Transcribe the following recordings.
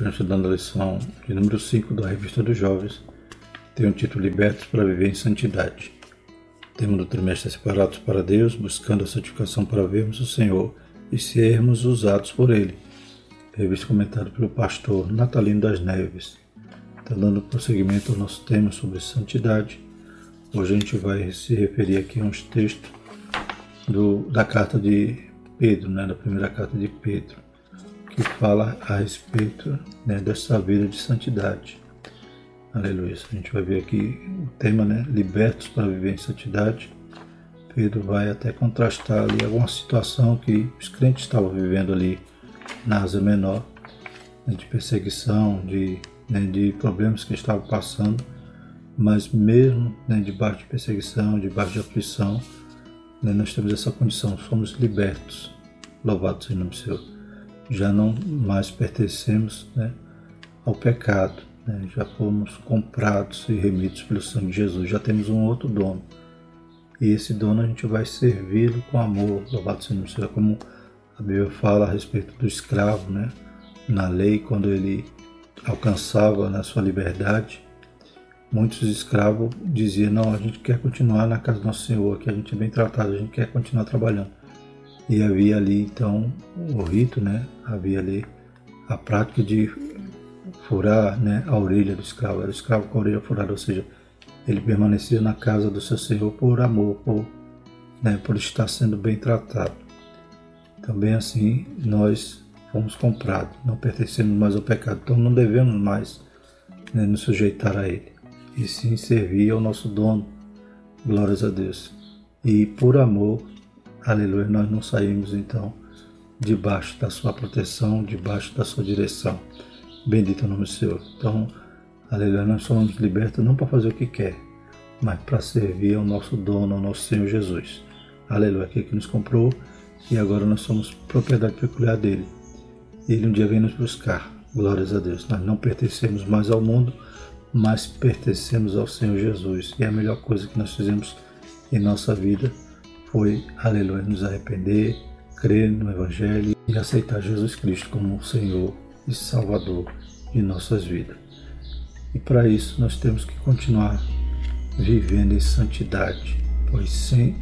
Estaremos estudando a lição de número 5 da Revista dos Jovens, tem o título Libertos para Viver em Santidade. O tema do trimestre é Separados para Deus, buscando a santificação para vermos o Senhor e sermos usados por Ele. Revista comentada pelo pastor Natalino das Neves. Está dando prosseguimento ao nosso tema sobre santidade. Hoje a gente vai se referir aqui a uns textos do, da carta de Pedro, né, da primeira carta de Pedro que fala a respeito né, dessa vida de santidade. Aleluia. A gente vai ver aqui o tema, né? Libertos para viver em santidade. Pedro vai até contrastar ali alguma situação que os crentes estavam vivendo ali na Ásia Menor, né, de perseguição, de, né, de problemas que estavam passando, mas mesmo né, debaixo de perseguição, debaixo de aflição, né, nós temos essa condição, somos libertos. Louvado seja o nome do Senhor já não mais pertencemos né, ao pecado, né, já fomos comprados e remidos pelo sangue de Jesus, já temos um outro dono. E esse dono a gente vai servi-lo com amor, louvado seja o Senhor, como a Bíblia fala a respeito do escravo, né, na lei, quando ele alcançava na sua liberdade, muitos escravos diziam, não, a gente quer continuar na casa do nosso Senhor, que a gente é bem tratado, a gente quer continuar trabalhando. E havia ali então o rito, né? Havia ali a prática de furar né, a orelha do escravo. Era o escravo com a orelha furada, ou seja, ele permanecia na casa do seu senhor por amor, por, né, por estar sendo bem tratado. Também assim nós fomos comprados, não pertencemos mais ao pecado, então não devemos mais né, nos sujeitar a ele, e sim servir ao nosso dono. Glórias a Deus. E por amor Aleluia, nós não saímos então debaixo da sua proteção, debaixo da sua direção. Bendito é o nome do Senhor. Então, aleluia, nós somos libertos não para fazer o que quer, mas para servir ao nosso dono, ao nosso Senhor Jesus. Aleluia, aquele que nos comprou e agora nós somos propriedade peculiar dele. Ele um dia vem nos buscar. Glórias a Deus. Nós não pertencemos mais ao mundo, mas pertencemos ao Senhor Jesus. E é a melhor coisa que nós fizemos em nossa vida foi, aleluia, nos arrepender, crer no Evangelho e aceitar Jesus Cristo como o Senhor e Salvador de nossas vidas. E para isso nós temos que continuar vivendo em santidade, pois sem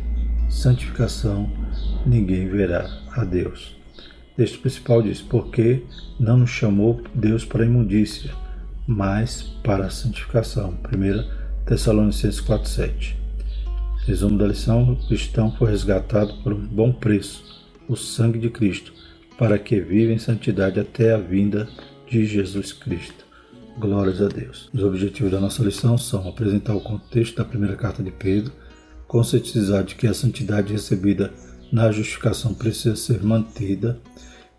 santificação ninguém verá a Deus. Texto principal diz: Porque não nos chamou Deus para a imundícia, mas para a santificação. 1 Tessalonicenses 4,7. Resumo da lição: o cristão foi resgatado por um bom preço, o sangue de Cristo, para que viva em santidade até a vinda de Jesus Cristo. Glórias a Deus. Os objetivos da nossa lição são apresentar o contexto da primeira carta de Pedro, conscientizar de que a santidade recebida na justificação precisa ser mantida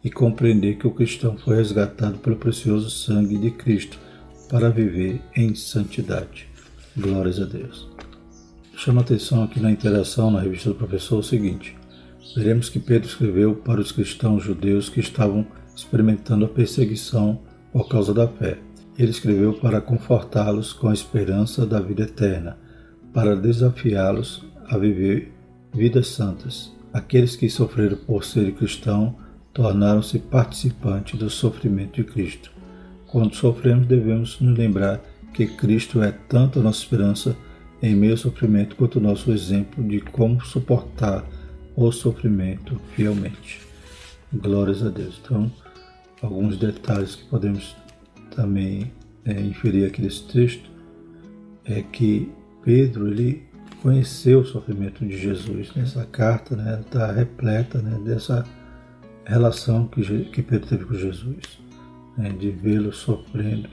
e compreender que o cristão foi resgatado pelo precioso sangue de Cristo para viver em santidade. Glórias a Deus. Chama atenção aqui na interação na revista do professor o seguinte: veremos que Pedro escreveu para os cristãos judeus que estavam experimentando a perseguição por causa da fé. Ele escreveu para confortá-los com a esperança da vida eterna, para desafiá-los a viver vidas santas. Aqueles que sofreram por ser cristão tornaram-se participantes do sofrimento de Cristo. Quando sofremos, devemos nos lembrar que Cristo é tanto a nossa esperança em meio ao sofrimento quanto nosso exemplo de como suportar o sofrimento fielmente. Glórias a Deus. Então, alguns detalhes que podemos também é, inferir aqui desse texto é que Pedro ele conheceu o sofrimento de Jesus. Nessa carta né, está repleta né, dessa relação que, que Pedro teve com Jesus, né, de vê-lo sofrendo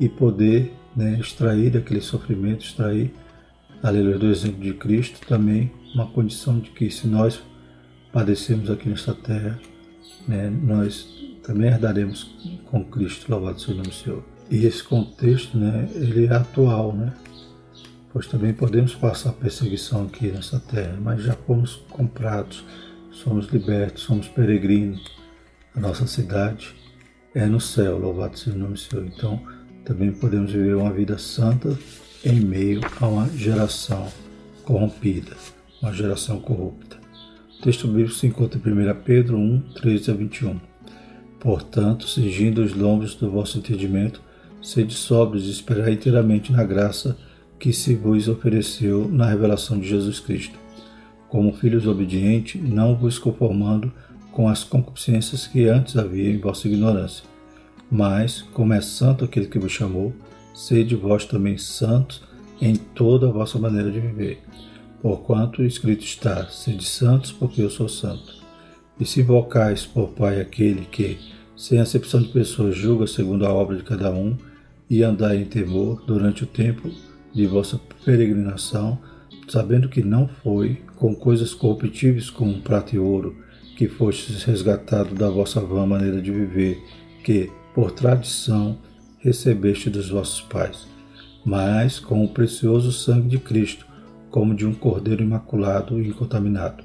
e poder né, extrair daquele sofrimento, extrair aleluia, do exemplo de Cristo, também uma condição de que se nós padecemos aqui nessa terra, né, nós também herdaremos com Cristo, louvado seja o nome do Senhor. E esse contexto, né, ele é atual, né? Pois também podemos passar perseguição aqui nessa terra, mas já fomos comprados, somos libertos, somos peregrinos. A nossa cidade é no céu, louvado seja o nome do Senhor. Então, também podemos viver uma vida santa em meio a uma geração corrompida, uma geração corrupta. O texto bíblico se encontra em 1 Pedro 1, 13 a 21. Portanto, cingindo os lombos do vosso entendimento, sede sóbrios e esperai inteiramente na graça que se vos ofereceu na revelação de Jesus Cristo. Como filhos obedientes, não vos conformando com as concupiscências que antes havia em vossa ignorância. Mas, como é santo aquele que vos chamou, sede vós também santos em toda a vossa maneira de viver. Porquanto escrito está: sede santos, porque eu sou santo. E se invocais por Pai aquele que, sem acepção de pessoas, julga segundo a obra de cada um, e andai em temor durante o tempo de vossa peregrinação, sabendo que não foi com coisas corruptíveis como prata e ouro que fostes resgatado da vossa vã maneira de viver, que, por tradição, recebeste dos vossos pais, mas com o precioso sangue de Cristo, como de um cordeiro imaculado e incontaminado,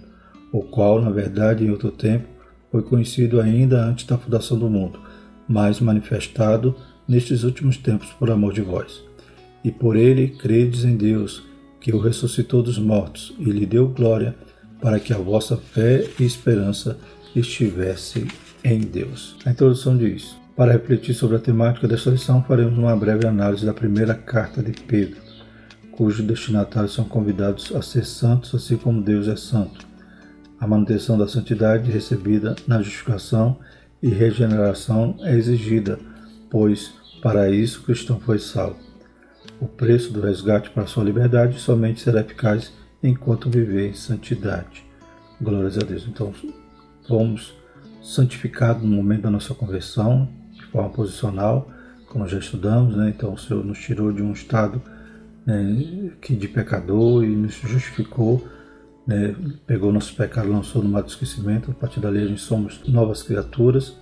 o qual, na verdade, em outro tempo, foi conhecido ainda antes da fundação do mundo, mas manifestado nestes últimos tempos por amor de vós e por ele credes em Deus, que o ressuscitou dos mortos e lhe deu glória, para que a vossa fé e esperança estivesse em Deus. A introdução diz: Para refletir sobre a temática desta lição, faremos uma breve análise da primeira carta de Pedro, cujos destinatários são convidados a ser santos, assim como Deus é santo. A manutenção da santidade recebida na justificação e regeneração é exigida, pois para isso o cristão foi salvo. O preço do resgate para sua liberdade somente será eficaz enquanto viver em santidade. Glórias a Deus. Então, fomos santificados no momento da nossa conversão, forma posicional, como já estudamos, né? Então, o Senhor nos tirou de um estado né, que de pecador e nos justificou, né? pegou nosso pecado, lançou no mar do esquecimento. A partir dali, a gente somos novas criaturas.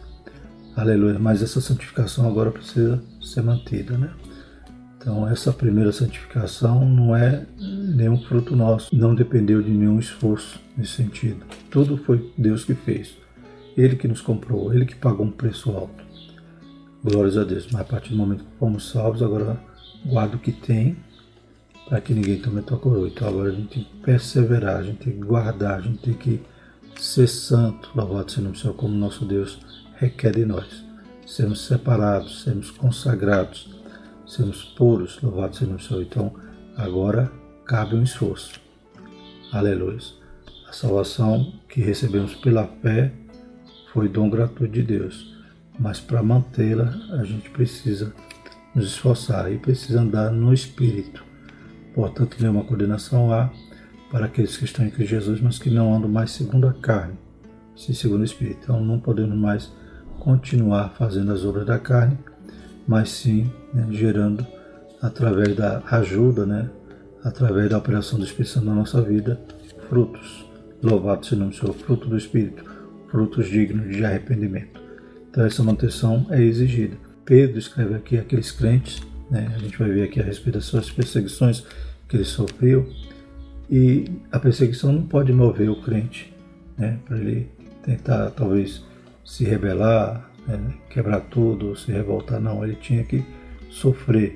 Aleluia. Mas essa santificação agora precisa ser mantida, né? Então, essa primeira santificação não é nenhum fruto nosso, não dependeu de nenhum esforço nesse sentido. Tudo foi Deus que fez. Ele que nos comprou, ele que pagou um preço alto. Glórias a Deus. Mas a partir do momento que fomos salvos, agora guarda o que tem para que ninguém tome a tua coroa. Então agora a gente tem que perseverar, a gente tem que guardar, a gente tem que ser santo. Louvado seja o Senhor, como nosso Deus requer de nós. Sermos separados, sermos consagrados sermos puros, louvado seja o Senhor. Então, agora cabe um esforço. Aleluia. A salvação que recebemos pela fé foi dom gratuito de Deus, mas para mantê-la a gente precisa nos esforçar e precisa andar no Espírito. Portanto, nenhuma condenação há para aqueles que estão em Cristo Jesus, mas que não andam mais segundo a carne, sim segundo o Espírito. Então, não podemos mais continuar fazendo as obras da carne, mas sim né, gerando através da ajuda, né, através da operação do Espírito Santo na nossa vida, frutos. Louvado seja o nome do Senhor, fruto do Espírito, frutos dignos de arrependimento. Então essa manutenção é exigida. Pedro escreve aqui aqueles crentes, né, a gente vai ver aqui a respeito das suas perseguições que ele sofreu, e a perseguição não pode mover o crente né, para ele tentar talvez se rebelar, né, quebrar tudo, se revoltar, não. Ele tinha que sofrer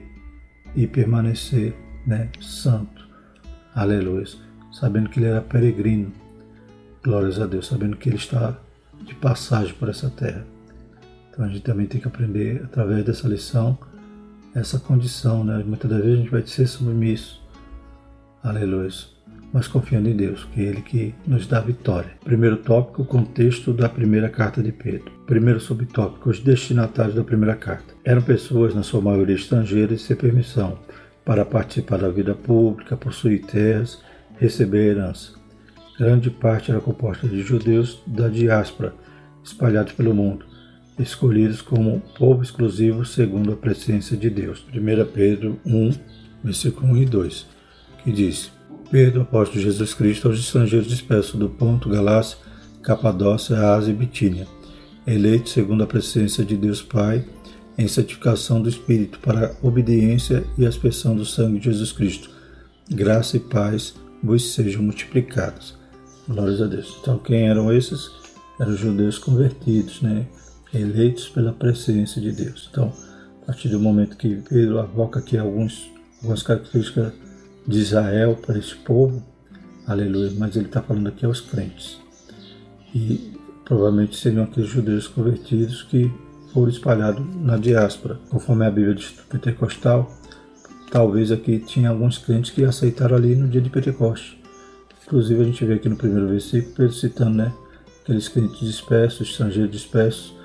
e permanecer né, santo. Aleluia. Sabendo que ele era peregrino. Glórias a Deus. Sabendo que ele está de passagem por essa terra. Então a gente também tem que aprender, através dessa lição, essa condição. Né? Muitas das vezes a gente vai ser submisso. Aleluia mas confiando em Deus, que é Ele que nos dá vitória. Primeiro tópico, o contexto da primeira carta de Pedro. Primeiro subtópico, os destinatários da primeira carta. Eram pessoas, na sua maioria estrangeiras, sem permissão, para participar da vida pública, possuir terras, receber herança. Grande parte era composta de judeus da diáspora, espalhados pelo mundo, escolhidos como povo exclusivo segundo a presciência de Deus. 1 Pedro 1, versículo 1 e 2, que diz: Pedro, apóstolo de Jesus Cristo, aos estrangeiros dispersos do Ponto, Galácia, Capadócia, Ásia e Bitínia, eleitos segundo a presença de Deus Pai, em santificação do Espírito, para a obediência e aspersão do sangue de Jesus Cristo. Graça e paz vos sejam multiplicadas. Glórias a Deus. Então, quem eram esses? Eram judeus convertidos, né? Eleitos pela presença de Deus. Então, a partir do momento que Pedro avoca aqui alguns, algumas características de Israel para esse povo, aleluia, mas ele está falando aqui aos crentes. E provavelmente seriam aqueles judeus convertidos que foram espalhados na diáspora. Conforme a Bíblia diz Pentecostal, talvez aqui tinha alguns crentes que aceitaram ali no dia de Pentecoste. Inclusive a gente vê aqui no primeiro versículo Pedro citando né, aqueles crentes dispersos, estrangeiros dispersos,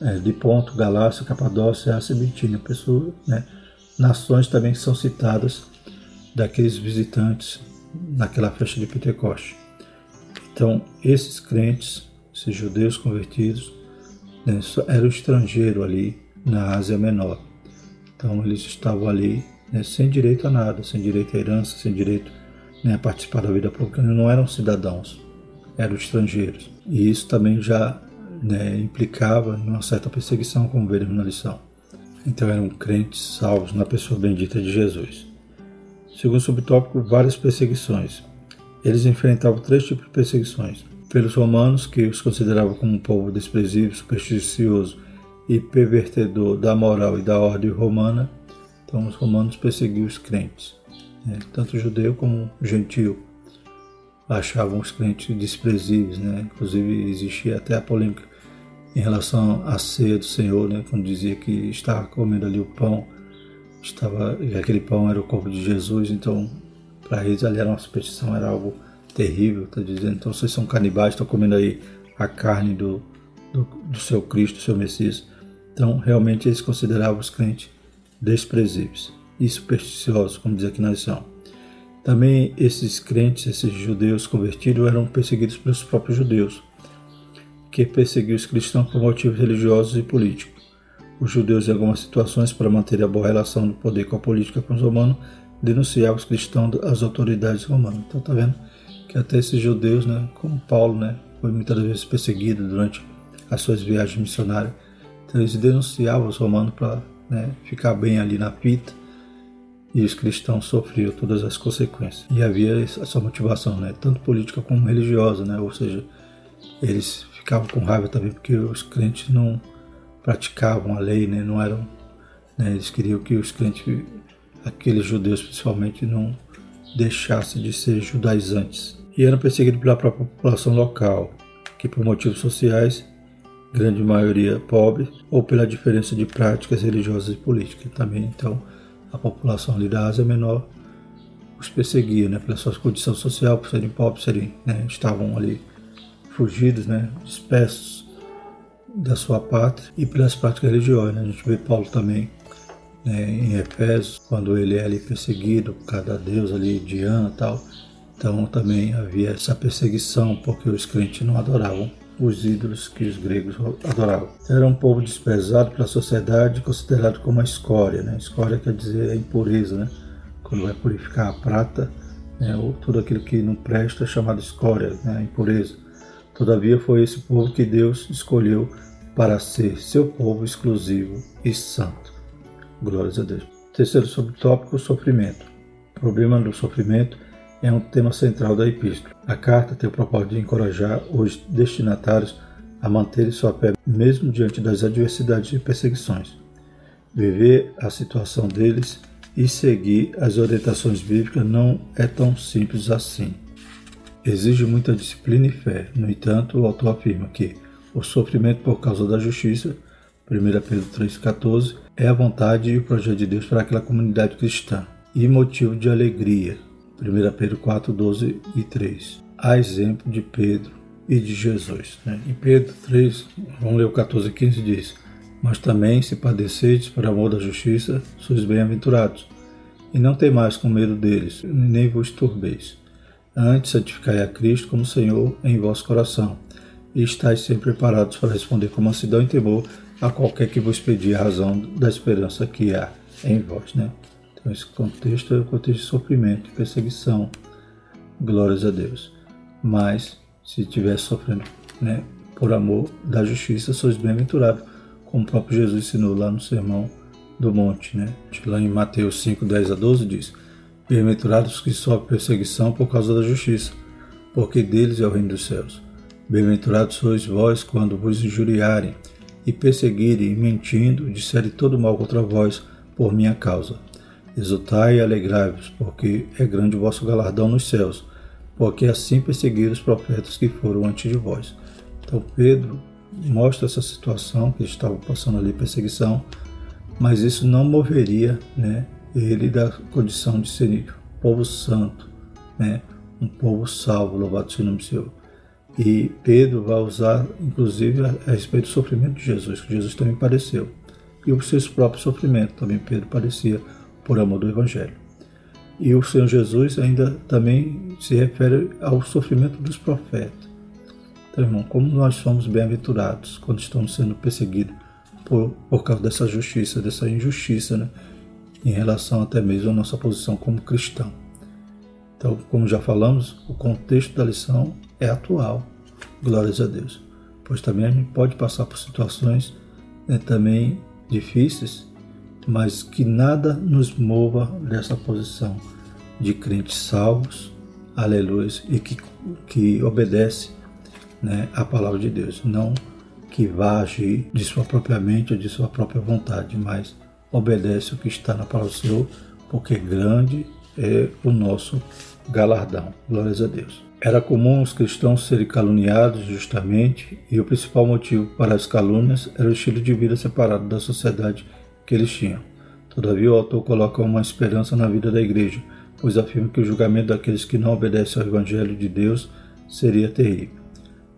é, de Ponto, Galácia, Capadócia, Ásia Bitínia, pessoas, né, nações também que são citadas daqueles visitantes naquela festa de Pentecoste. Então, esses crentes, esses judeus convertidos, né, eram estrangeiros ali na Ásia Menor. Então, eles estavam ali né, sem direito a nada, sem direito à herança, sem direito né, a participar da vida pública. Não eram cidadãos, eram estrangeiros. E isso também já né, implicava em uma certa perseguição, como veremos na lição. Então, eram crentes salvos na pessoa bendita de Jesus. Segundo subtópico, várias perseguições. Eles enfrentavam três tipos de perseguições: pelos romanos, que os consideravam como um povo desprezível, supersticioso e pervertedor da moral e da ordem romana. Então, os romanos perseguiam os crentes, né? tanto judeu como gentio. Achavam os crentes desprezíveis, né? inclusive existia até a polêmica em relação à ceia do Senhor, né? quando dizia que estava comendo ali o pão estava e aquele pão era o corpo de Jesus, então para eles ali era uma superstição, era algo terrível, está dizendo, então vocês são canibais, estão comendo aí a carne do, do, do, seu Cristo, do seu Messias. Então realmente eles consideravam os crentes desprezíveis e supersticiosos, como diz aqui na lição. Também esses crentes, esses judeus convertidos, eram perseguidos pelos próprios judeus, que perseguiam os cristãos por motivos religiosos e políticos os judeus, em algumas situações, para manter a boa relação do poder com a política com os romanos, denunciavam os cristãos às autoridades romanas. Então, está vendo que até esses judeus, né, como Paulo, né, foi muitas vezes perseguido durante as suas viagens missionárias. Então, eles denunciavam os romanos para né, ficar bem ali na pita e os cristãos sofriam todas as consequências. E havia essa motivação, né, tanto política como religiosa, né, ou seja, eles ficavam com raiva também porque os crentes não praticavam a lei, né? não eram, né? eles queriam que os crentes, aqueles judeus principalmente, não deixassem de ser judaizantes. E eram perseguidos pela própria população local, que por motivos sociais, grande maioria pobre, ou pela diferença de práticas religiosas e políticas. Também, então, a população ali da Ásia Menor os perseguia, né, pela sua condição social, por serem pobres, serem, né, estavam ali fugidos, né, dispersos da sua pátria e pelas práticas religiosas. Né? A gente vê Paulo também né, em Efésios, quando ele é ali perseguido por cada deus ali, Diana e tal. Então também havia essa perseguição, porque os crentes não adoravam os ídolos que os gregos adoravam. Era um povo desprezado pela sociedade, considerado como a escória. Né? Escória quer dizer a impureza, né? quando vai purificar a prata, né? ou tudo aquilo que não presta é chamado escória, né? a impureza. Todavia foi esse povo que Deus escolheu para ser seu povo exclusivo e santo. Glórias a Deus. Terceiro subtópico, sofrimento. O problema do sofrimento é um tema central da epístola. A carta tem o propósito de encorajar os destinatários a manterem sua fé mesmo diante das adversidades e perseguições, viver a situação deles e seguir as orientações bíblicas não é tão simples assim. Exige muita disciplina e fé. No entanto, o autor afirma que o sofrimento por causa da justiça, 1 Pedro 3,14, é a vontade e o projeto de Deus para aquela comunidade cristã e motivo de alegria, 1 Pedro 4, 12 e 3. A exemplo de Pedro e de Jesus. Né? Em Pedro 3, vamos ler o 14 e 15, diz: Mas também, se padecedes por amor da justiça, sois bem-aventurados, e não temais com medo deles, nem vos turbeis. Antes, santificai a Cristo como Senhor em vosso coração e estáis sempre preparados para responder com mansidão e temor a qualquer que vos pedir a razão da esperança que há em vós. Né? Então, esse contexto é o contexto de sofrimento, de perseguição. Glórias a Deus. Mas, se estiver sofrendo né, por amor da justiça, sois bem-aventurados, como o próprio Jesus ensinou lá no Sermão do Monte. Né? Lá em Mateus 5, 10 a 12 diz: Bem-aventurados que sofrem perseguição por causa da justiça, porque deles é o reino dos céus. Bem-aventurados sois vós quando vos injuriarem e perseguirem, mentindo, disserem todo mal contra vós por minha causa. Exultai e alegrai-vos, porque é grande o vosso galardão nos céus, porque assim perseguiram os profetas que foram antes de vós. Então Pedro mostra essa situação que estava passando ali perseguição, mas isso não moveria, né, ele da condição de ser povo santo, né, um povo salvo, louvado seja o nome do Senhor. E Pedro vai usar, inclusive, a, respeito do sofrimento de Jesus, que Jesus também padeceu. E os seus próprios sofrimentos, também Pedro padecia por amor do Evangelho. E o Senhor Jesus ainda também se refere ao sofrimento dos profetas. Então, irmão, como nós somos bem-aventurados quando estamos sendo perseguidos por, por causa dessa justiça, dessa injustiça, né? Em relação até mesmo à nossa posição como cristão. Então, como já falamos, o contexto da lição é atual, glórias a Deus. Pois também a gente pode passar por situações né, também difíceis, mas que nada nos mova dessa posição de crentes salvos, aleluia, e que, que obedece né, a palavra de Deus, não que vá agir de sua própria mente ou de sua própria vontade, mas obedece o que está na palavra do Senhor, porque grande é o nosso galardão. Glórias a Deus. Era comum os cristãos serem caluniados justamente, e o principal motivo para as calúnias era o estilo de vida separado da sociedade que eles tinham. Todavia, o autor coloca uma esperança na vida da igreja, pois afirma que o julgamento daqueles que não obedecem ao Evangelho de Deus seria terrível.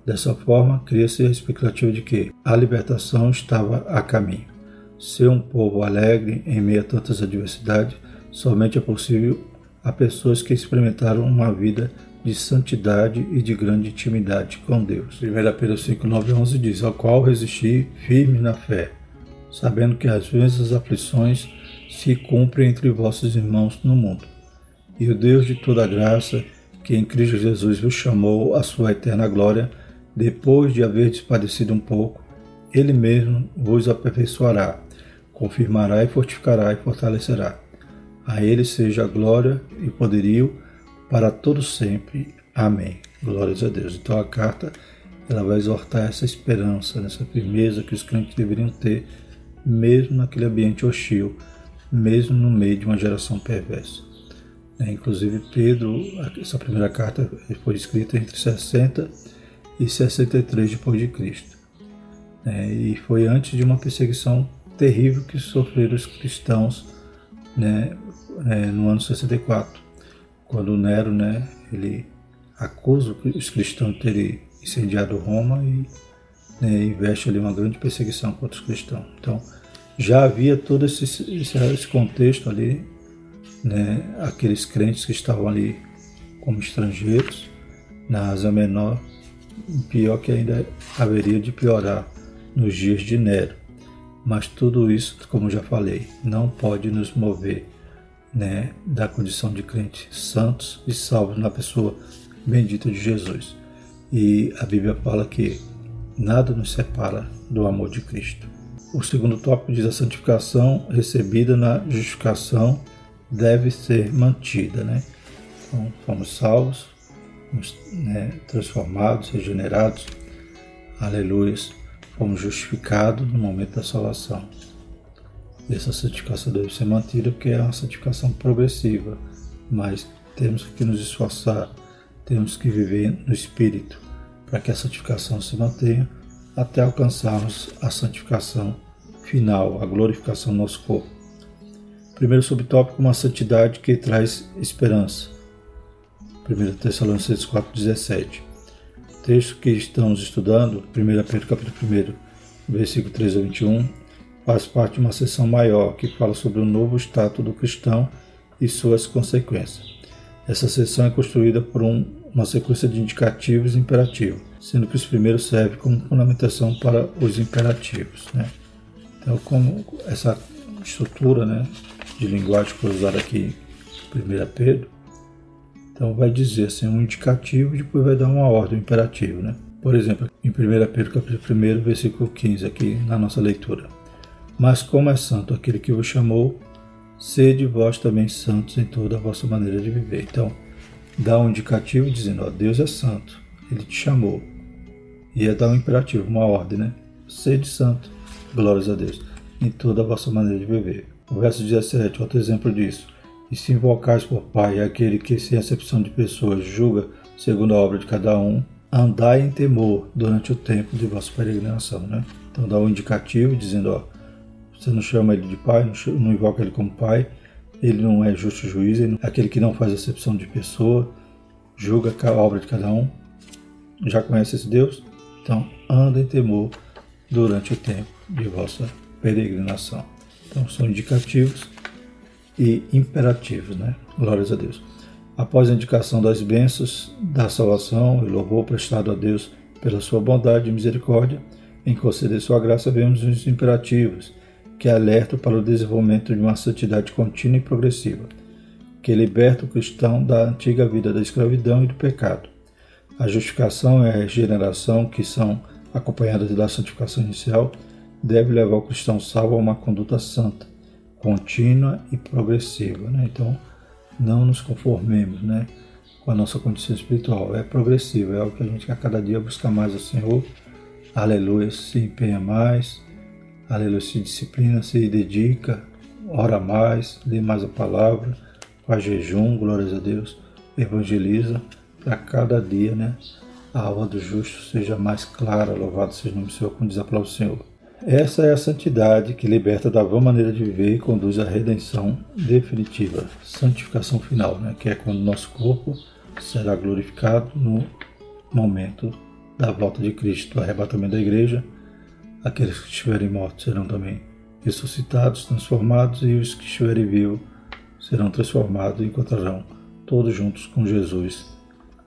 Dessa forma, cria-se a expectativa de que a libertação estava a caminho. Ser um povo alegre em meio a tantas adversidades somente é possível a pessoas que experimentaram uma vida de santidade e de grande intimidade com Deus. 1 Pedro 5, 9 e 11 diz: Ao qual resisti firme na fé, sabendo que as aflições se cumprem entre vossos irmãos no mundo. E o Deus de toda graça, que em Cristo Jesus vos chamou à sua eterna glória, depois de haver padecido um pouco, Ele mesmo vos aperfeiçoará, confirmará e fortificará e fortalecerá. A Ele seja a glória e poderio para todos sempre. Amém. Glórias a Deus. Então a carta ela vai exortar essa esperança, essa firmeza que os crentes deveriam ter, mesmo naquele ambiente hostil, mesmo no meio de uma geração perversa. É, inclusive Pedro, essa primeira carta foi escrita entre 60 e 63 depois de Cristo. É, e foi antes de uma perseguição terrível que sofreram os cristãos né, é, no ano 64 quando Nero, né, ele acusa os cristãos de terem incendiado Roma e né, investe ali uma grande perseguição contra os cristãos. Então, já havia todo esse, esse contexto ali, né, aqueles crentes que estavam ali como estrangeiros na Ásia Menor, pior que ainda haveria de piorar nos dias de Nero. Mas tudo isso, como já falei, não pode nos mover né, da condição de crentes santos e salvos na pessoa bendita de Jesus. E a Bíblia fala que nada nos separa do amor de Cristo. O segundo tópico diz a santificação recebida na justificação deve ser mantida, né? Então, fomos salvos, né, transformados, regenerados, aleluia, fomos justificados no momento da salvação. E essa santificação deve ser mantida porque é uma santificação progressiva, mas temos que nos esforçar, temos que viver no Espírito para que a santificação se mantenha até alcançarmos a santificação final, a glorificação do nosso corpo. Primeiro subtópico, uma santidade que traz esperança. 1 Tessalonicenses 4,17. Texto que estamos estudando, 1 Pedro capítulo 1, versículo 3 a 21, faz parte de uma seção maior que fala sobre o novo status do cristão e suas consequências. Essa seção é construída por um, uma sequência de indicativos e imperativos, sendo que os primeiros servem como fundamentação para os imperativos. Né? Então, como essa estrutura né, de linguagem que foi usada aqui em 1 Pedro, então vai dizer assim, um indicativo e depois vai dar uma ordem, um imperativo. Né? Por exemplo, em 1 Pedro capítulo 1, versículo 15, aqui na nossa leitura. Mas como é santo aquele que vos chamou, sede vós também santos em toda a vossa maneira de viver. Então, dá um indicativo dizendo, ó, Deus é santo, ele te chamou. E é dar um imperativo, uma ordem, né? Sede santo, glórias a Deus, em toda a vossa maneira de viver. O verso 17, outro exemplo disso. E se invocais por Pai aquele que, sem acepção de pessoas, julga segundo a obra de cada um, andai em temor durante o tempo de vossa peregrinação, né? Então dá um indicativo dizendo, ó, você não chama ele de pai, não, invoca ele como pai, ele não é justo juiz, ele aquele que não faz acepção de pessoa, julga a obra de cada um. Já conhece esse Deus? Então, anda em temor durante o tempo de vossa peregrinação. Então, são indicativos e imperativos, né? Glórias a Deus. Após a indicação das bênçãos da salvação e louvor prestado a Deus pela sua bondade e misericórdia, em conceder sua graça, vemos os imperativos que alertam para o desenvolvimento de uma santidade contínua e progressiva, que liberta o cristão da antiga vida da escravidão e do pecado. A justificação e a regeneração, que são acompanhadas da santificação inicial, deve levar o cristão salvo a uma conduta santa, contínua e progressiva. Né? Então, não nos conformemos né, com a nossa condição espiritual. É progressiva, é algo que a gente a cada dia busca mais o Senhor. Aleluia, se empenha mais, aleluia, se disciplina, se dedica, ora mais, lê mais a palavra, faz jejum, glórias a Deus, evangeliza para cada dia, né? A alma do justo seja mais clara, louvado seja o nome do Senhor, a palavra do Senhor. Essa é a santidade que liberta da vã maneira de viver e conduz à redenção definitiva, santificação final, né? que é quando nosso corpo será glorificado no momento da volta de Cristo, do arrebatamento da igreja. Aqueles que estiverem mortos serão também ressuscitados, transformados, e os que estiverem vivos serão transformados e encontrarão todos juntos com Jesus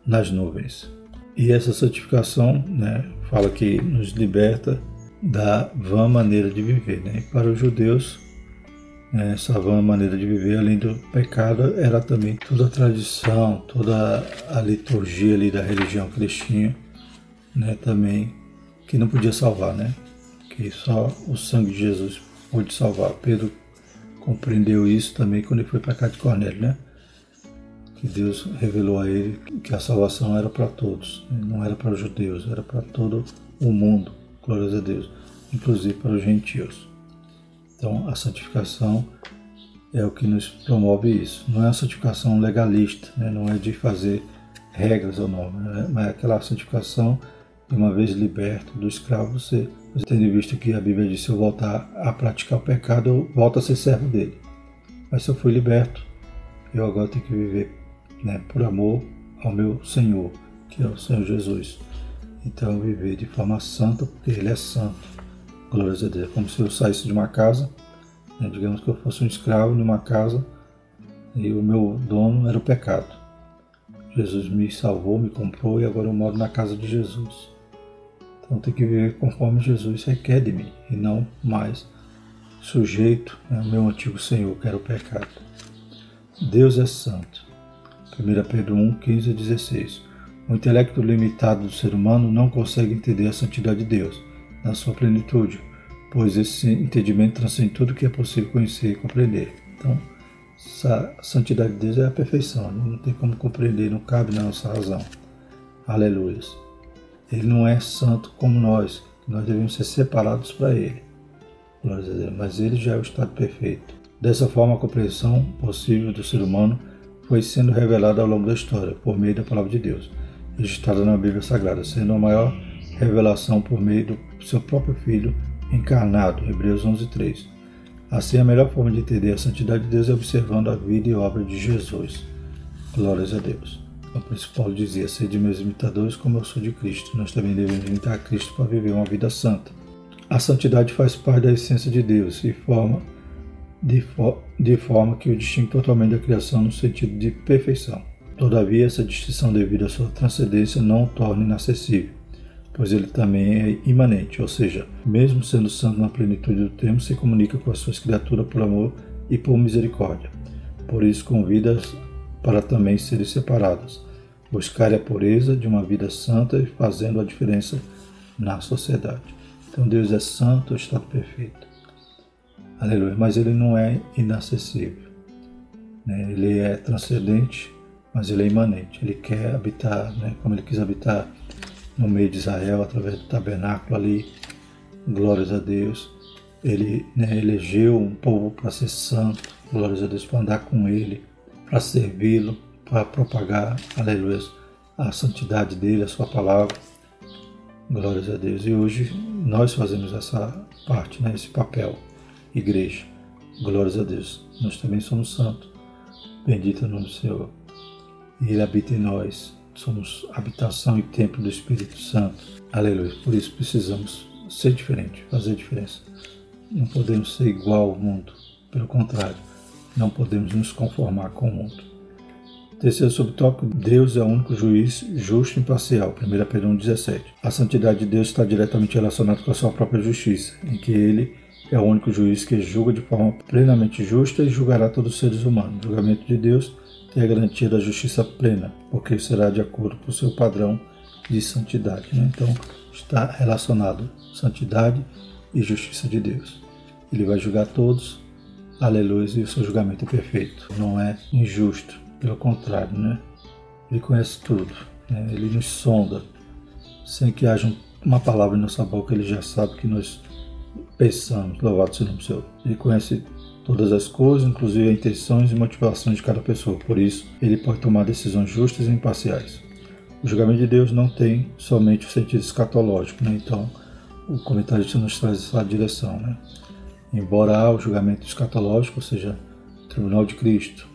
nas nuvens. E essa santificação né, fala que nos liberta da vã maneira de viver. Né? E para os judeus, né, essa vã maneira de viver, além do pecado, era também toda a tradição, toda a liturgia ali da religião tinham, né, também, que não podia salvar, né? que só o sangue de Jesus pôde salvar. Pedro compreendeu isso também quando ele foi para cá de Cornélio, né? que Deus revelou a ele que a salvação era para todos, né? não era para os judeus, era para todo o mundo. Glórias a Deus, inclusive para os gentios. Então, a santificação é o que nos promove isso. Não é a santificação legalista, né? não é de fazer regras ou normas, né? mas é aquela santificação de uma vez liberto do escravo, você, você tendo visto que a Bíblia diz: se eu voltar a praticar o pecado, eu volto a ser servo dele. Mas se eu fui liberto, eu agora tenho que viver né, por amor ao meu Senhor, que é o Senhor Jesus. Então viver de forma santa, porque Ele é santo. Glória a Deus. Como se eu saísse de uma casa, né, digamos que eu fosse um escravo numa casa e o meu dono era o pecado. Jesus me salvou, me comprou e agora eu moro na casa de Jesus. Então tem que viver conforme Jesus requer de mim e não mais sujeito ao né, meu antigo Senhor, que era o pecado. Deus é santo. 1 Pedro 1, 15 e 16. O intelecto limitado do ser humano não consegue entender a santidade de Deus na sua plenitude, pois esse entendimento transcende tudo que é possível conhecer e compreender. Então, a santidade de Deus é a perfeição, não tem como compreender, não cabe na nossa razão. Aleluia. Ele não é santo como nós, nós devemos ser separados para Ele. Mas Ele já é o estado perfeito. Dessa forma, a compreensão possível do ser humano foi sendo revelada ao longo da história, por meio da palavra de Deus registrada na Bíblia Sagrada, sendo a maior revelação por meio do seu próprio Filho encarnado, Hebreus 11:3. Assim, a melhor forma de entender a santidade de Deus é observando a vida e obra de Jesus. Glórias a Deus. O Paulo dizia: Sede meus imitadores, como eu sou de Cristo. Nós também devemos imitar Cristo para viver uma vida santa. A santidade faz parte da essência de Deus e forma de, de forma que o distingue totalmente da criação no sentido de perfeição. Todavia, essa distinção devido à sua transcendência não o torna inacessível, pois ele também é imanente, ou seja, mesmo sendo santo na plenitude do termo, se comunica com as suas criaturas por amor e por misericórdia. Por isso, convida-as para também serem separadas, buscar a pureza de uma vida santa e fazendo a diferença na sociedade. Então, Deus é santo, está perfeito. Aleluia. Mas ele não é inacessível. Né? Ele é transcendente mas ele é imanente. Ele quer habitar, né, como ele quis habitar no meio de Israel, através do tabernáculo ali. Glórias a Deus. Ele né, elegeu um povo para ser santo, glórias a Deus, para andar com ele, para servi-lo, para propagar, aleluia, a santidade dele, a sua palavra. Glórias a Deus. E hoje nós fazemos essa parte, né, esse papel, igreja. Glórias a Deus. Nós também somos santos. Bendito é o nome do Senhor. Ele habita em nós. Somos habitação e templo do Espírito Santo. Aleluia. Por isso precisamos ser diferente, fazer diferença. Não podemos ser igual ao mundo. Pelo contrário, não podemos nos conformar com o mundo. Terceiro subtópico, Deus é o único juiz justo e imparcial. 1 Pedro 1,17. A santidade de Deus está diretamente relacionada com a sua própria justiça, em que ele é o único juiz que julga de forma plenamente justa e julgará todos os seres humanos. O julgamento de Deus tem a garantia da justiça plena, porque será de acordo com o seu padrão de santidade. Né? Então, está relacionado santidade e justiça de Deus. Ele vai julgar todos, aleluia, e o seu julgamento é perfeito, não é injusto pelo contrário, né? Ele conhece tudo, né? ele nos sonda. Sem que haja uma palavra em nossa boca, ele já sabe que nós pensamos. Louvado seja o Senhor. Ele conhece todas as coisas, inclusive as intenções e motivações de cada pessoa. Por isso, ele pode tomar decisões justas e imparciais. O julgamento de Deus não tem somente o sentido escatológico, né? então o comentarista nos traz essa direção. Né? Embora há o julgamento escatológico, ou seja, o tribunal de Cristo,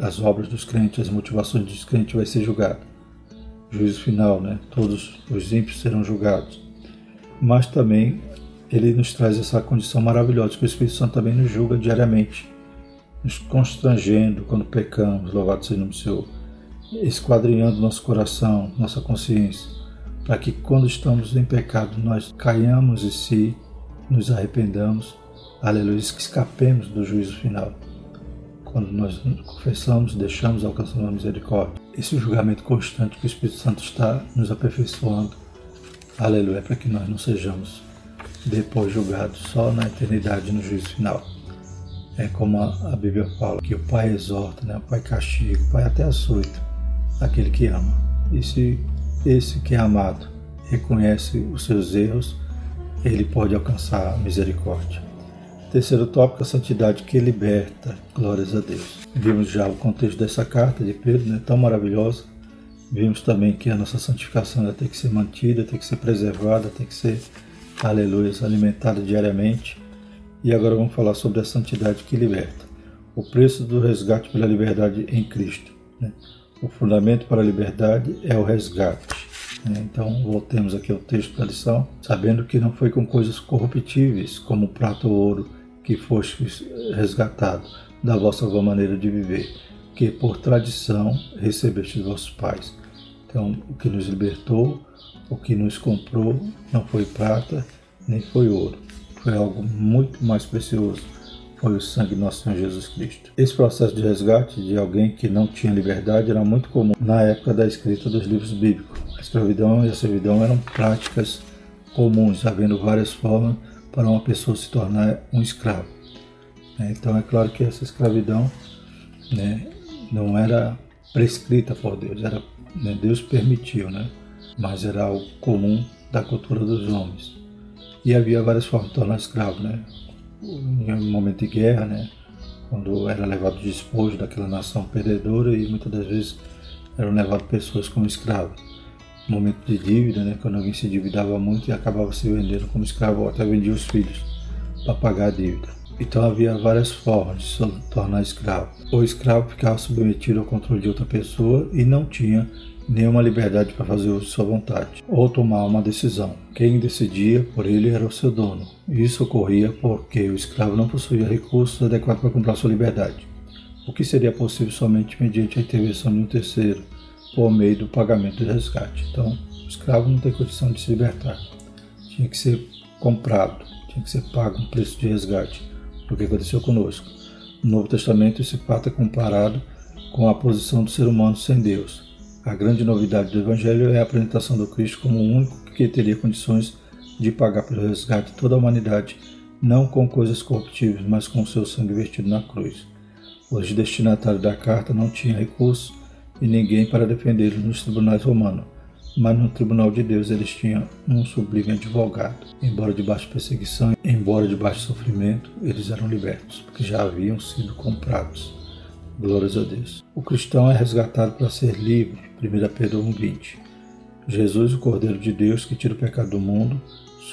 as obras dos crentes, as motivações dos crentes vai ser julgado. Juízo final, né? Todos os ímpios serão julgados. Mas também ele nos traz essa condição maravilhosa que o Espírito Santo também nos julga diariamente, nos constrangendo quando pecamos, louvado seja o nome do Senhor, esquadrinhando nosso coração, nossa consciência, para que quando estamos em pecado nós caiamos e se nos arrependamos, aleluia, que escapemos do juízo final. Quando nós confessamos, deixamos, alcançando a misericórdia. Esse julgamento constante que o Espírito Santo está nos aperfeiçoando, aleluia, para que nós não sejamos depois julgados só na eternidade, no juízo final. É como a, a Bíblia fala, que o Pai exorta, né? o Pai castiga, o Pai até açoita aquele que ama. E se esse que é amado reconhece os seus erros, ele pode alcançar a misericórdia. Terceiro tópico, a santidade que liberta. Glórias a Deus. Vimos já o contexto dessa carta de Pedro, né, tão maravilhosa. Vimos também que a nossa santificação tem que ser mantida, tem que ser preservada, tem que ser, aleluia, alimentada diariamente. E agora vamos falar sobre a santidade que liberta. O preço do resgate pela liberdade em Cristo. Né? O fundamento para a liberdade é o resgate. Né? Então, voltemos aqui ao texto da lição, sabendo que não foi com coisas corruptíveis, como prata ou ouro, que fostes resgatado da vossa boa maneira de viver, que por tradição recebeste de vossos pais. Então, o que nos libertou, o que nos comprou, não foi prata, nem foi ouro. Foi algo muito mais precioso. Foi o sangue nosso Senhor Jesus Cristo. Esse processo de resgate de alguém que não tinha liberdade era muito comum na época da escrita dos livros bíblicos. A escravidão e a servidão eram práticas comuns, havendo várias formas para uma pessoa se tornar um escravo. Né? Então é claro que essa escravidão né, não era prescrita por Deus, era, né, Deus permitiu, né? Mas era algo comum da cultura dos homens. E havia várias formas de tornar escravo. Né? Em momento de guerra, né? quando era levado despojo daquela nação perdedora e muitas das vezes eram levadas pessoas como escravos momento de dívida, né, quando alguém se endividava muito e acabava se vendendo como escravo ou até vendia os filhos para pagar a dívida. Então havia várias formas de se tornar escravo. O escravo ficava submetido ao controle de outra pessoa e não tinha nenhuma liberdade para fazer sua vontade ou tomar uma decisão. Quem decidia por ele era o seu dono. Isso ocorria porque o escravo não possuía recursos adequados para comprar sua liberdade, o que seria possível somente mediante a intervenção de um terceiro por meio do pagamento de resgate. Então, o escravo não tem condição de se libertar. Tinha que ser comprado, tinha que ser pago um preço de resgate. O que aconteceu conosco? No Novo Testamento, esse fato é comparado com a posição do ser humano sem Deus. A grande novidade do Evangelho é a apresentação do Cristo como o único que teria condições de pagar pelo resgate toda a humanidade, não com coisas corruptíveis, mas com seu sangue vertido na cruz. Os destinatários da carta não tinham recursos e ninguém para defendê-los nos tribunais romanos. Mas no tribunal de Deus eles tinham um sublime advogado. Embora de perseguição, embora de sofrimento, eles eram libertos, porque já haviam sido comprados. Glórias a Deus. O cristão é resgatado para ser livre, 1 Pedro 1,20 Jesus, o Cordeiro de Deus que tira o pecado do mundo,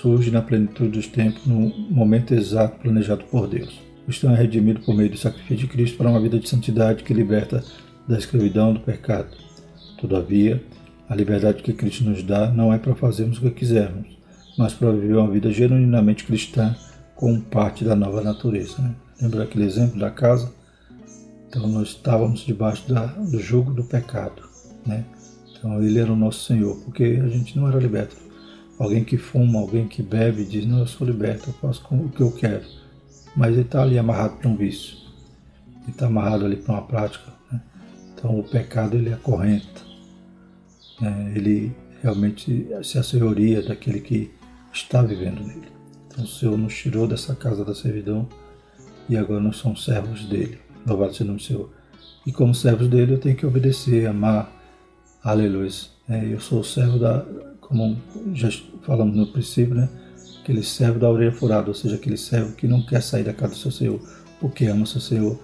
surge na plenitude dos tempos no momento exato planejado por Deus. O cristão é redimido por meio do sacrifício de Cristo para uma vida de santidade que liberta da escravidão do pecado. Todavia, a liberdade que Cristo nos dá não é para fazermos o que quisermos, mas para viver uma vida genuinamente cristã como parte da nova natureza. Né? Lembra aquele exemplo da casa? Então nós estávamos debaixo da, do jugo do pecado. Né? Então ele era o nosso Senhor, porque a gente não era liberto Alguém que fuma, alguém que bebe, diz: Não, eu sou liberto, eu faço o que eu quero. Mas ele está ali amarrado para um vício, ele está amarrado ali para uma prática. Né? Então o pecado ele acorrenta, né? ele realmente se assenhoria daquele que está vivendo nele. Então o Senhor nos tirou dessa casa da servidão e agora nós somos servos dele. Louvado seja o nome do Senhor. E como servos dele eu tenho que obedecer, amar. Aleluia. É, eu sou servo da, como já falamos no princípio, né? Aquele servo da orelha furada, ou seja, aquele servo que não quer sair da casa do seu Senhor, porque ama o seu Senhor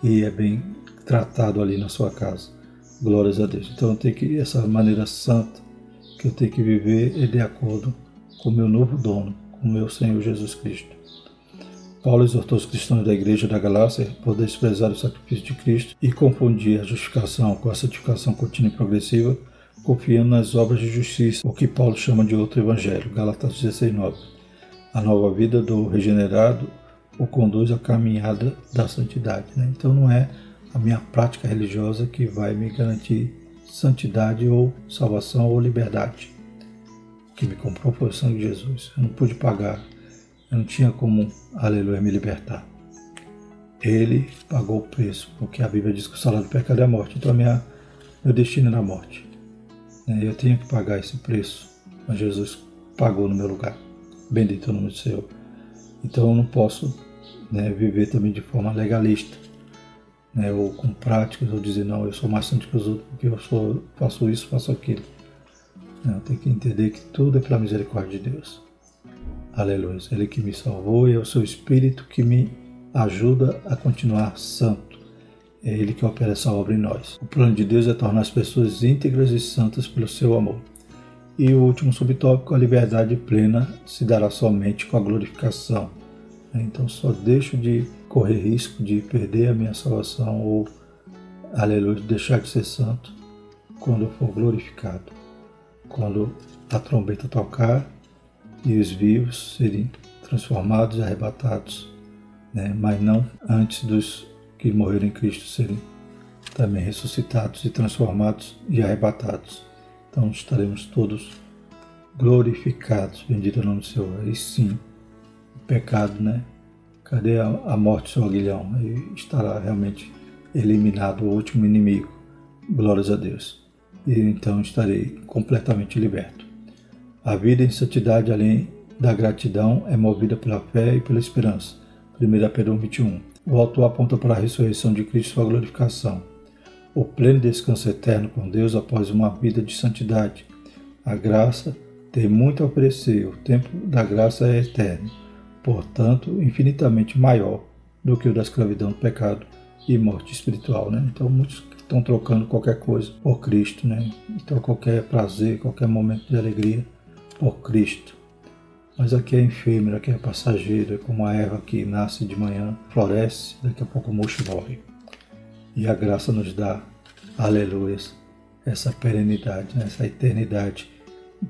e é bem tratado ali na sua casa. Glórias a Deus. Então eu tenho que, essa maneira santa que eu tenho que viver é de acordo com o meu novo dono, com o meu Senhor Jesus Cristo. Paulo exortou os cristãos da igreja da Galácia por desprezar o sacrifício de Cristo e confundir a justificação com a santificação contínua e progressiva confiando nas obras de justiça, o que Paulo chama de outro evangelho, Gálatas 16:9. A nova vida do regenerado o conduz à caminhada da santidade. Né? Então não é a minha prática religiosa que vai me garantir santidade ou salvação ou liberdade. O que me comprou foi o sangue de Jesus. Eu não pude pagar, eu não tinha como, aleluia, me libertar. Ele pagou o preço, porque a Bíblia diz que o salário do pecado é a morte. Então minha, meu destino era a morte. É, eu tinha que pagar esse preço, mas Jesus pagou no meu lugar. Bendito o nome do Senhor. Então eu não posso né, viver também de forma legalista, né, ou com práticas, ou dizer, não, eu sou mais santo que os outros porque eu sou, faço isso, faço aquilo. Eu tenho que entender que tudo é pela misericórdia de Deus. Aleluia. Ele que me salvou e é o seu Espírito que me ajuda a continuar santo. É Ele que opera essa obra em nós. O plano de Deus é tornar as pessoas íntegras e santas pelo seu amor. E o último subtópico, a liberdade plena se dará somente com a glorificação. Então só deixo de correr risco de perder a minha salvação ou, aleluia, deixar de ser santo quando eu for glorificado. Quando a trombeta tocar e os vivos serem transformados e arrebatados, né? mas não antes dos que morreram em Cristo serem também ressuscitados e transformados e arrebatados. Então estaremos todos glorificados. Bendito é o nome do Senhor. E sim, o pecado, né? Cadê a, a morte, seu aguilhão? Aí estará realmente eliminado o último inimigo. Glórias a Deus. E então estarei completamente liberto. A vida em santidade, além da gratidão, é movida pela fé e pela esperança. 1 Pedro 21. O autor aponta para a ressurreição de Cristo e sua glorificação, o pleno descanso eterno com Deus após uma vida de santidade. A graça tem muito a oferecer, o tempo da graça é eterno, portanto, infinitamente maior do que o da escravidão do pecado e morte espiritual. Né? Então, muitos estão trocando qualquer coisa por Cristo, né? então, qualquer prazer, qualquer momento de alegria por Cristo. Mas aqui é efêmero, aqui é passageiro, é como a erva que nasce de manhã, floresce, daqui a pouco o mocho morre. E a graça nos dá, aleluia, essa perenidade, né? essa eternidade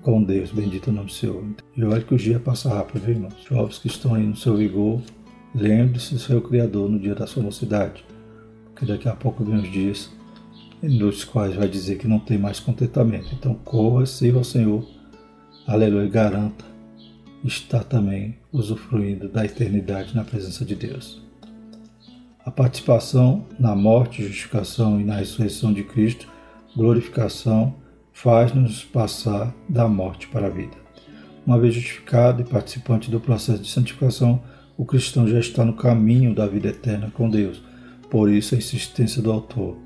com Deus, bendito o nome do Senhor. E olha que o dia passa rápido, viu, irmãos? Jovens que estão aí no seu vigor, lembre-se do seu Criador no dia da sua mocidade, porque daqui a pouco vem os dias nos quais vai dizer que não tem mais contentamento. Então corra, sirva ao Senhor, aleluia, garanta está também usufruindo da eternidade na presença de Deus. A participação na morte, justificação e na ressurreição de Cristo, glorificação, faz-nos passar da morte para a vida. Uma vez justificado e participante do processo de santificação, o cristão já está no caminho da vida eterna com Deus. Por isso a insistência do autor,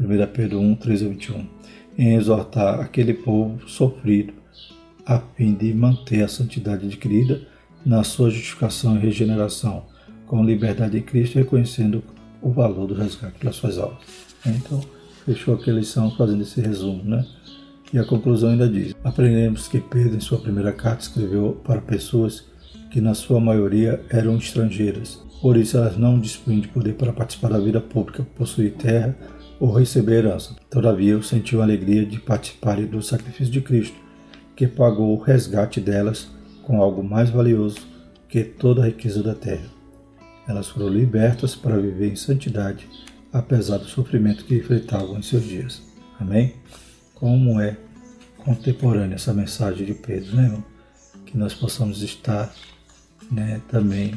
1 Pedro 1, 13 a 21, em exortar aquele povo sofrido a fim de manter a santidade adquirida na sua justificação e regeneração, com liberdade em Cristo, reconhecendo o valor do resgate pelas suas almas. Então, fechou aquela lição fazendo esse resumo, né? E a conclusão ainda diz: aprendemos que Pedro, em sua primeira carta, escreveu para pessoas que, na sua maioria, eram estrangeiras. Por isso, elas não dispunham de poder para participar da vida pública, possuir terra ou receber herança. Todavia, sentiu a alegria de participarem do sacrifício de Cristo, que pagou o resgate delas com algo mais valioso que toda a riqueza da terra. Elas foram libertas para viver em santidade, apesar do sofrimento que enfrentavam em seus dias. Amém? Como é contemporânea essa mensagem de Pedro, né, irmão? Que nós possamos estar né, também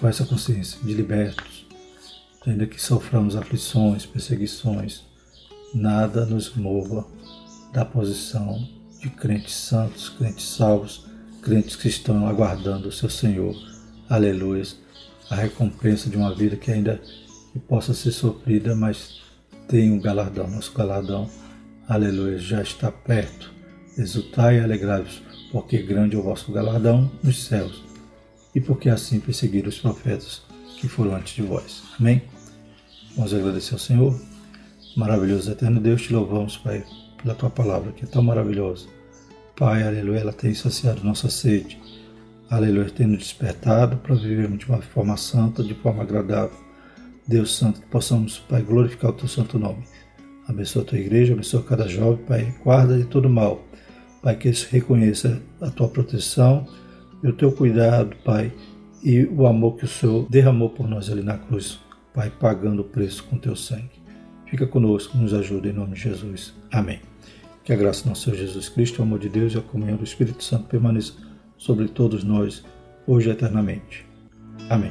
com essa consciência de libertos, ainda que soframos aflições, perseguições, nada nos mova da posição de crentes santos, crentes salvos, crentes que estão aguardando o seu Senhor. Aleluia. A recompensa de uma vida que ainda possa ser sofrida, mas tem um galardão. Nosso galardão, aleluia, já está perto. Exultai e alegrai-vos, porque grande é o vosso galardão nos céus. E porque assim perseguiram os profetas que foram antes de vós. Amém? Vamos agradecer ao Senhor. Maravilhoso eterno Deus, te louvamos, Pai, pela tua palavra que é tão maravilhosa. Pai, aleluia, ela tem saciado nossa sede. Aleluia, tem nos despertado para vivermos de uma forma santa, de forma agradável. Deus Santo, que possamos, Pai, glorificar o teu santo nome. Abençoa a tua igreja, abençoa cada jovem, Pai, guarda de todo mal. Pai, que eles reconheça a tua proteção e o teu cuidado, Pai, e o amor que o Senhor derramou por nós ali na cruz, Pai, pagando o preço com teu sangue. Fica conosco, nos ajuda em nome de Jesus. Amém. Que a graça do nosso Senhor Jesus Cristo, o amor de Deus e a comunhão do Espírito Santo permaneça sobre todos nós, hoje e eternamente. Amém.